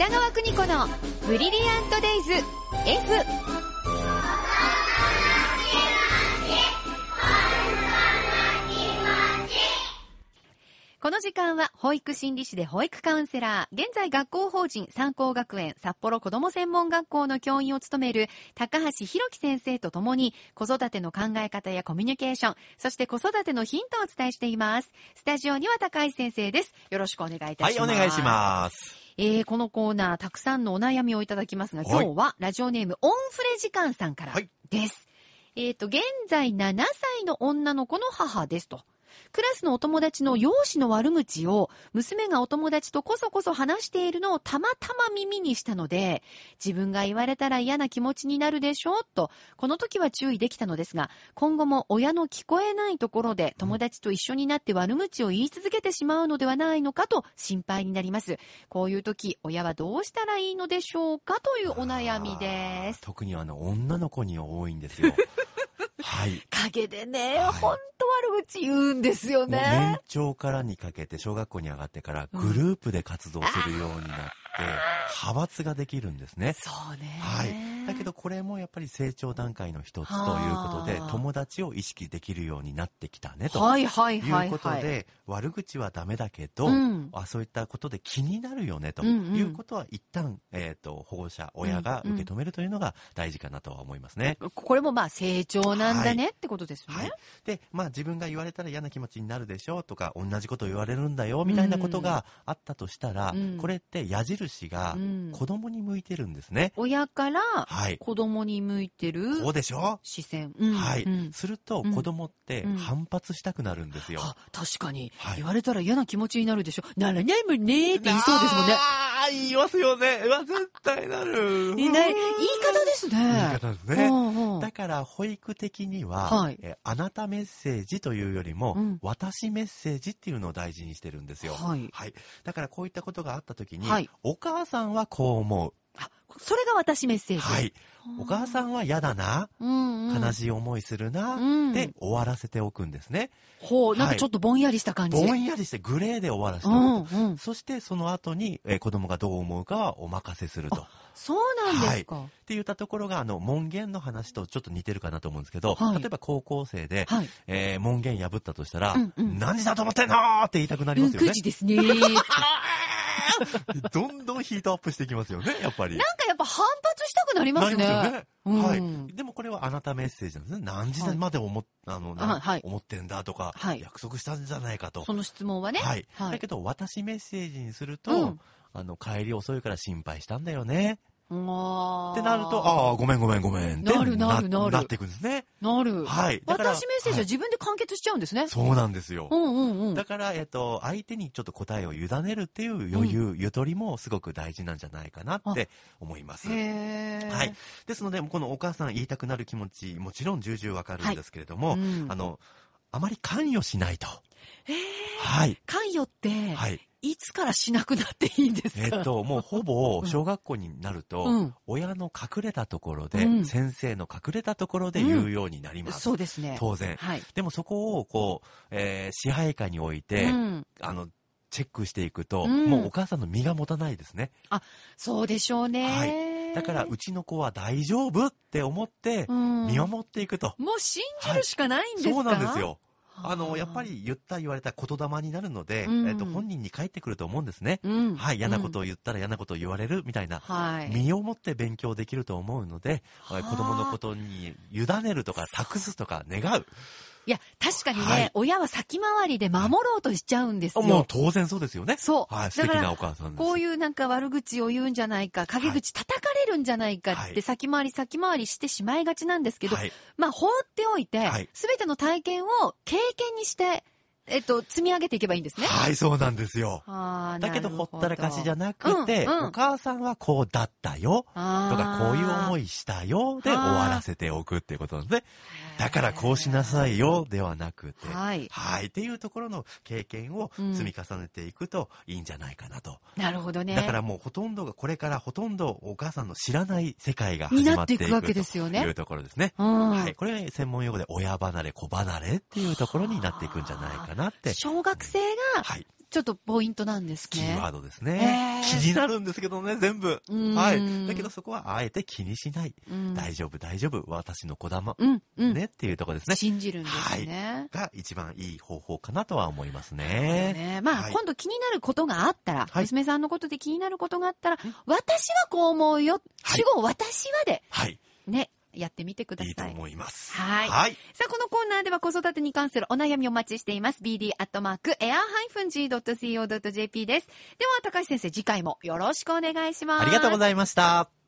北川邦子のブリリアントデイズ F この時間は保育心理士で保育カウンセラー、現在学校法人三高学園札幌子ども専門学校の教員を務める高橋弘樹先生とともに子育ての考え方やコミュニケーション、そして子育てのヒントをお伝えしています。スタジオには高橋先生です。よろしくお願いいたします。はい、お願いします。えー、このコーナー、たくさんのお悩みをいただきますが、はい今日はラジオネーム、オンフレ時間さんからはいです。えっ、と、現在7歳の女の子の母ですと。クラスのお友達の容姿の悪口を娘がお友達とこそこそ話しているのをたまたま耳にしたので、自分が言われたら嫌な気持ちになるでしょうと、この時は注意できたのですが、今後も親の聞こえないところで友達と一緒になって悪口を言い続けてしまうのではないのかと心配になります。こういう時、親はどうしたらいいのでしょうかというお悩みです。特にあの、女の子に多いんですよ。はい。陰でね、はいほんと悪口言うんですよもう年ね。長からにかけて小学校に上がってからうんグループで活動するようになって、派閥ができるんですね。そうね。はい。だけどこれもやっぱり成長段階の一つということではあ、友達を意識できるようになってきたねと。はいはいいはいうはい。ことで、悪口はダメだけど、うんあそういったことで気になるよねとうんうんいうことは一旦、えっ、と、保護者、親が受け止めるというのが大事かなとは思いますね。これもまあ成長なんだねってことですよね。はい。で、まあ自分が言われたら嫌な気持ちになるでしょうとか、同じこと言われるんだよみたいなことがあったとしたら、うんこれって矢印がうん子供に向いてるんですね。親からはい。子供に向いてるそうでしょ？視線。うんはい、うんするとうん子供ってうん反発したくなるんですよ。あ、確かに、はい言われたら嫌な気持ちになるでしょ？ならないもんねって言いそうですもんね。ああ、言いますよね。うわ、絶対なる。いない言い方ですね。言い方ですね。うんうんだから保育的には、はい。えあなたメッセージというよりも、うん。私メッセージっていうのを大事にしてるんですよ。はい。だからこういったことがあった時に、はい。お母さんはこう思う。あ、それが私メッセージ。はい。お母さんは嫌だな、うんうん、悲しい思いするな、うんで終わらせておくんですね。ほう、なんかはいちょっとぼんやりした感じ。ぼんやりしてグレーで終わらせてうおくと。んうん。そしてその後に、えー子供がどう思うかはお任せすると。そうなんですか。って言ったところが、あの、門限の話とちょっと似てるかなと思うんですけど、はい例えば高校生で、はい。えー門限破ったとしたら、うんうん何時だと思ってんのって言いたくなりうん、ますよね9。時ですね。どんどんヒートアップしていきますよね、やっぱり。なんかやっぱ反発したくなりますね。なりますよね。うんはい。でもこれはあなたメッセージなんですね。何時まで思っ、あの、思ってんだとか、はい約束したんじゃないかと。その質問はね。はい。はいだけど、私メッセージにすると、うんあの、帰り遅いから心配したんだよね。あってなると、ああ、ごめんごめんごめんってなるなるなるなっていくんですね。なる。はい。私メッセージは自分で完結しちゃうんですね。そうなんですよ。うんうんうん。だから、えっと、相手にちょっと答えを委ねるっていう余裕、ゆとりもすごく大事なんじゃないかなって思います。へーはい。。ですので、このお母さん言いたくなる気持ち、もちろん重々わかるんですけれども、うんあの、あまり関与しないと。はい。関与って、はい。いつからしなくなっていいんですか？えっと、もうほぼ小学校になると、うん親の隠れたところで、うん先生の隠れたところで言うようになります。そうですね。当然。はい。でもそこを、こう、えー支配下に置いて、うんあの、チェックしていくと、うんもうお母さんの身が持たないですね。そうでしょうね。はいだから、うちの子は大丈夫って思って、うん見守っていくと。もう信じるしかないんですか、そうなんですよ。はあの、やっぱ。り言った言われた言霊になるので、うんえっと、本人に返ってくると思うんですね。うん。はい、嫌なことを。を言ったら嫌なことを言われるみたいな。はい。身をもって勉強できると思うので、はあ子供のことに委ねるとか託すとか願う。いや、確かにね、はい親は先回りで守ろうとしちゃうんですよ。もう当然そうですよね。そう。はい、素だから敵なお母さんです。こういうなんか悪口を言うんじゃないか、陰口叩かれるんじゃないかはいって先回り先回りしてしまいがちなんですけど、はい、まあ放っておいてはい、すべ、ての体験を経験にして、えっと、積み上げていけばいいんですね。はい、そうなんですよ。だけど、ほったらかしじゃなくて、うんうんお母さんはこうだったよ、とか、こういう思いいしたよ、で終わらせておくっていうことなんですね。だからこうしなさいよ、ではなくて。はいはい。っていうところの経験を積み重ねていくといいんじゃないかなと。なるほどね。だからもうほとんどが、これからほとんどお母さんの知らない世界が始まっていくわけですよねというところですね。うんはい。これが専門用語で親離れ、子離れっていうところになっていくんじゃないかなって。小学生がはい。ちょっとポイントなんですキーワね。ードですね。へー気になるんですけどね、全部。うんはい。だけどそこはあえて気にしない。うん大丈夫、大丈夫。私の子玉。うん、うん。ねっていうところですね。信じるんですね。が一番いい方法かなとは思いますねね。まあ、はい今度気になることがあったら、はい娘さんのことで気になることがあったら、私はこう思うよ。はい主語私はで、はい。ね、やってみてください。いいと思います。はいはい。さあ、このコーナーでは子育てに関するお悩みをお待ちしています。bd.air-g.co.jp です。では、高橋先生、次回もよろしくお願いします。ありがとうございました。